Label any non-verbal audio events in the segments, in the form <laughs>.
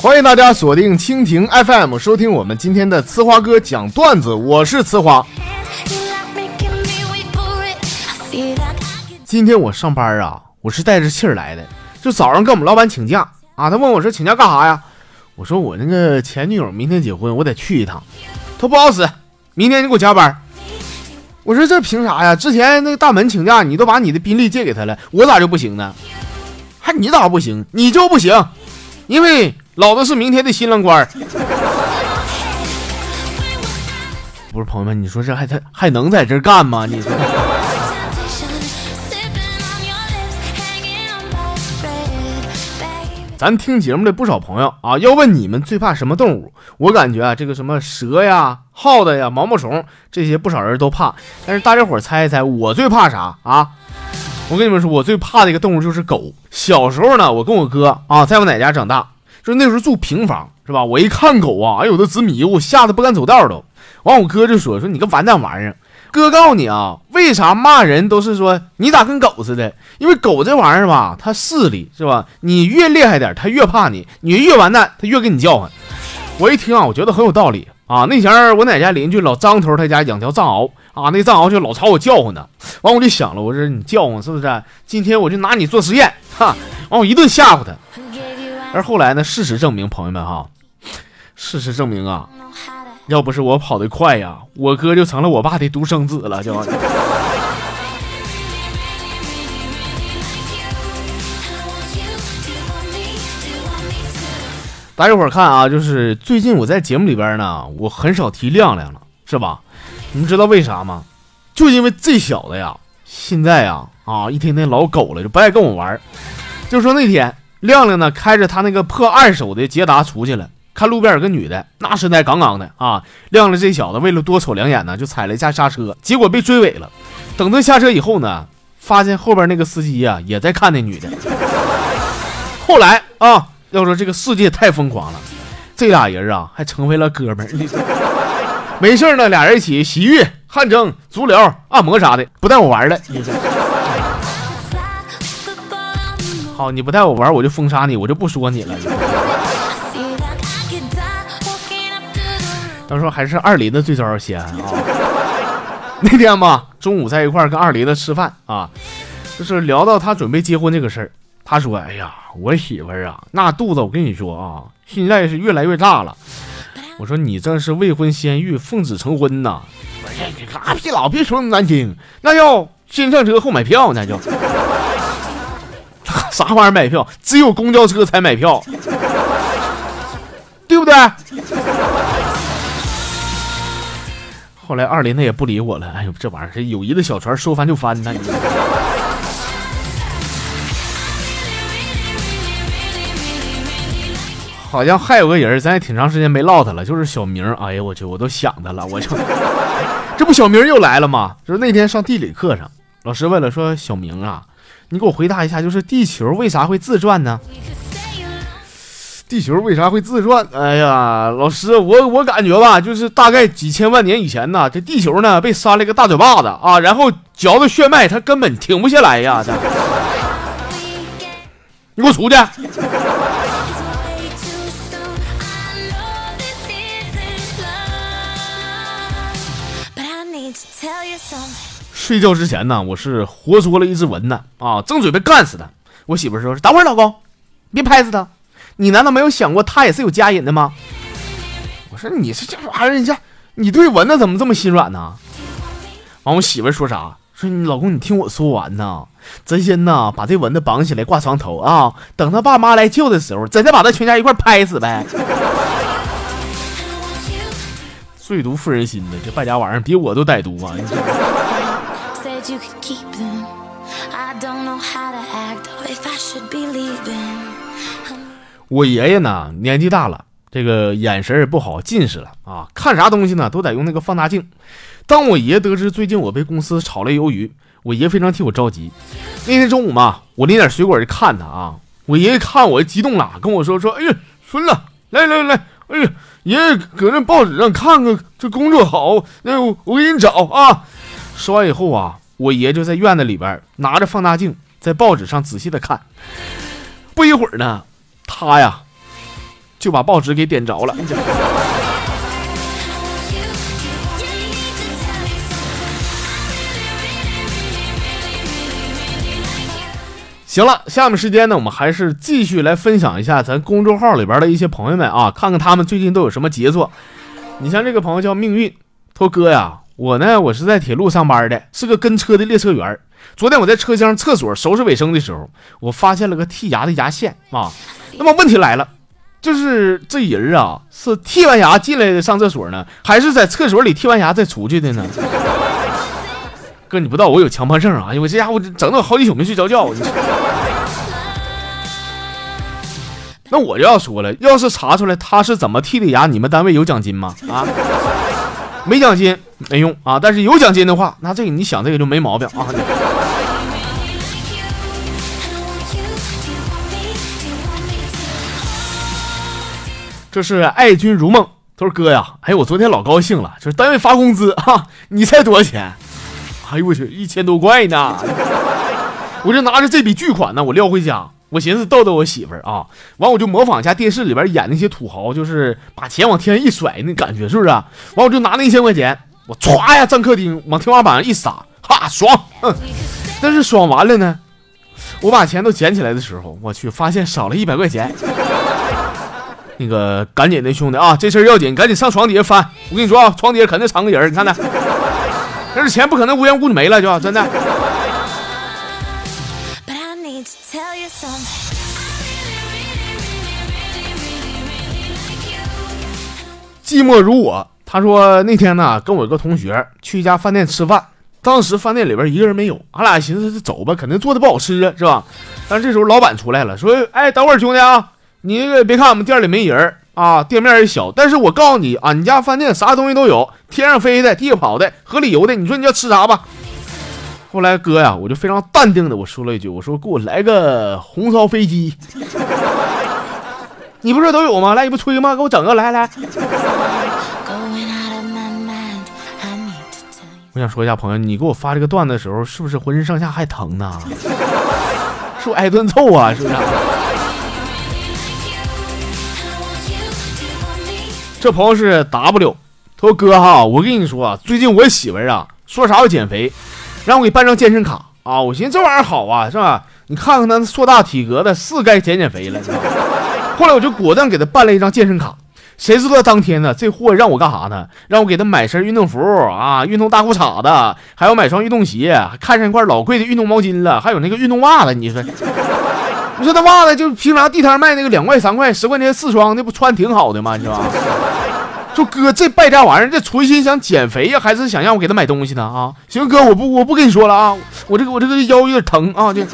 欢迎大家锁定蜻蜓 FM，收听我们今天的呲花哥讲段子。我是呲花。今天我上班啊，我是带着气儿来的。就早上跟我们老板请假啊，他问我说请假干啥呀？我说我那个前女友明天结婚，我得去一趟。他不好使，明天你给我加班。我说这凭啥呀？之前那个大门请假，你都把你的宾利借给他了，我咋就不行呢？还你咋不行？你就不行，因为老子是明天的新郎官。<laughs> 不是朋友们，你说这还他还能在这干吗？你说。咱听节目的不少朋友啊，要问你们最怕什么动物？我感觉啊，这个什么蛇呀、耗子呀、毛毛虫这些不少人都怕。但是大家伙猜一猜，我最怕啥啊？我跟你们说，我最怕的一个动物就是狗。小时候呢，我跟我哥啊在我奶家长大，就那时候住平房是吧？我一看狗啊，哎呦，都直迷糊，吓得不敢走道都。完，我哥就说说你个完蛋玩意儿。哥告诉你啊，为啥骂人都是说你咋跟狗似的？因为狗这玩意儿吧，它势力是吧？你越厉害点，它越怕你；你越完蛋，它越跟你叫唤。我一听啊，我觉得很有道理啊。那前儿我哪家邻居老张头他家养条藏獒啊，那藏獒就老朝我叫唤呢。完我就想了，我说你叫唤是不是？今天我就拿你做实验，哈！完我一顿吓唬他。而后来呢，事实证明，朋友们哈，事实证明啊。要不是我跑得快呀，我哥就成了我爸的独生子了。就，大家伙儿看啊，就是最近我在节目里边呢，我很少提亮亮了，是吧？你们知道为啥吗？就因为这小子呀，现在呀啊，一天天老狗了，就不爱跟我玩。就说那天亮亮呢，开着他那个破二手的捷达出去了。看路边有个女的，那身材杠杠的啊！亮了这小子为了多瞅两眼呢，就踩了一下刹车，结果被追尾了。等他下车以后呢，发现后边那个司机呀也在看那女的。后来啊，要说这个世界太疯狂了，这俩人啊还成为了哥们儿。没事呢，俩人一起洗浴、汗蒸、足疗、按摩啥的，不带我玩了。好，你不带我玩，我就封杀你，我就不说你了。他说还是二林的最招人稀罕啊！<laughs> 那天吧，中午在一块儿跟二林子吃饭啊，就是聊到他准备结婚这个事儿。他说：“哎呀，我媳妇儿啊，那肚子我跟你说啊，现在是越来越大了。”我说：“你这是未婚先孕，奉子成婚呐！”我说：“你拉屁老别说那么难听，那要先上车后买票，那就 <laughs> 啥玩意儿买票？只有公交车才买票，对不对？”后来二林他也不理我了。哎呦，这玩意儿这友谊的小船说翻就翻呐！好像还有个人，咱也挺长时间没唠他了，就是小明。哎呀，我去，我都想他了，我就这不小明又来了吗？就是那天上地理课上，老师问了，说小明啊，你给我回答一下，就是地球为啥会自转呢？地球为啥会自转？哎呀，老师，我我感觉吧，就是大概几千万年以前呢，这地球呢被扇了一个大嘴巴子啊，然后嚼的血脉它根本停不下来呀！<laughs> 你给我出去！睡觉之前呢，我是活捉了一只蚊子啊，正准备干死它，我媳妇说：“等会儿，老公，别拍死它。”你难道没有想过他也是有家瘾的吗？我说你是这玩意儿，你这你对蚊子怎么这么心软呢？完，我媳妇说啥？说你老公，你听我说完呐，咱先呐把这蚊子绑起来挂床头啊，等他爸妈来救的时候，咱再把他全家一块拍死呗。最毒妇人心的，这败家玩意儿比我都歹毒啊！我爷爷呢，年纪大了，这个眼神也不好，近视了啊，看啥东西呢都得用那个放大镜。当我爷得知最近我被公司炒了鱿鱼，我爷非常替我着急。那天中午嘛，我拎点水果去看他啊，我爷爷看我激动了，跟我说说：“哎呀，孙子，来来来，哎呀，爷爷搁那报纸上看看，这工作好，那我给你找啊。”说完以后啊，我爷就在院子里边拿着放大镜。在报纸上仔细的看。不一会儿呢，他呀就把报纸给点着了。行了，下面时间呢，我们还是继续来分享一下咱公众号里边的一些朋友们啊，看看他们最近都有什么杰作。你像这个朋友叫命运，他说哥呀，我呢我是在铁路上班的，是个跟车的列车员。昨天我在车厢厕所收拾卫生的时候，我发现了个剔牙的牙线啊。那么问题来了，就是这人啊，是剔完牙进来的上厕所呢，还是在厕所里剔完牙再出去的呢？<laughs> 哥，你不知道我有强迫症啊！哎呦，这家伙整的我好几宿没睡着觉。那我就要说了，要是查出来他是怎么剔的牙，你们单位有奖金吗？啊，没奖金没用啊，但是有奖金的话，那这个你想这个就没毛病啊。这是爱君如梦，他说哥呀，哎我昨天老高兴了，就是单位发工资哈，你猜多少钱？哎呦我去，一千多块呢！<laughs> 我这拿着这笔巨款呢，我撂回家，我寻思逗逗我媳妇儿啊，完我就模仿一下电视里边演那些土豪，就是把钱往天上一甩那感觉，是不是？完我就拿那一千块钱，我歘呀站客厅往天花板上一撒，哈爽！但是爽完了呢，我把钱都捡起来的时候，我去发现少了一百块钱。那个赶紧的兄弟啊，这事儿要紧，赶紧上床底下翻。我跟你说啊，床底下肯定藏个人，你看看。但是钱不可能无缘无故没了，就真的。寂寞如我，他说那天呢，跟我一个同学去一家饭店吃饭，当时饭店里边一个人没有，俺俩寻思走吧，肯定做的不好吃啊，是吧？但是这时候老板出来了，说：“哎，等会儿兄弟啊，你别看我们店里没人。”啊，店面也小，但是我告诉你，俺家饭店啥东西都有，天上飞的，地下跑的，河里游的，你说你要吃啥吧？后来哥呀，我就非常淡定的我说了一句，我说给我来个红烧飞机，<laughs> 你不是都有吗？来，你不吹吗？给我整个来来。我想说一下，朋友，你给我发这个段子的时候，是不是浑身上下还疼呢？是不挨顿揍啊？是不是？这朋友是 W，他说哥哈，我跟你说啊，最近我媳妇儿啊说啥要减肥，让我给办张健身卡啊。我寻思这玩意儿好啊，是吧？你看看他硕大体格的，是该减减肥了。后来我就果断给他办了一张健身卡。谁知道当天呢，这货让我干啥呢？让我给他买身运动服啊，运动大裤衩子，还要买双运动鞋，看上一块老贵的运动毛巾了，还有那个运动袜子。你说，你说那袜子就平常地摊卖那个两块三块十块钱四双，那不穿挺好的吗？你知道吧？说哥，这败家玩意儿，这存心想减肥呀，还是想让我给他买东西呢？啊，行哥，我不，我不跟你说了啊，我这个我这个腰有点疼啊。这，<laughs>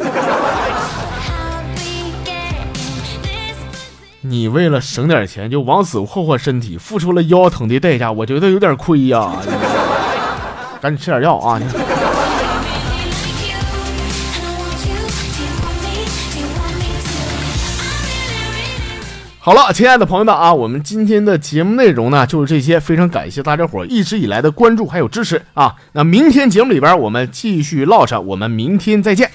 你为了省点钱就往死霍霍身体，付出了腰疼的代价，我觉得有点亏呀。赶紧吃点药啊！好了，亲爱的朋友们啊，我们今天的节目内容呢就是这些，非常感谢大家伙一直以来的关注还有支持啊。那明天节目里边我们继续唠上，我们明天再见。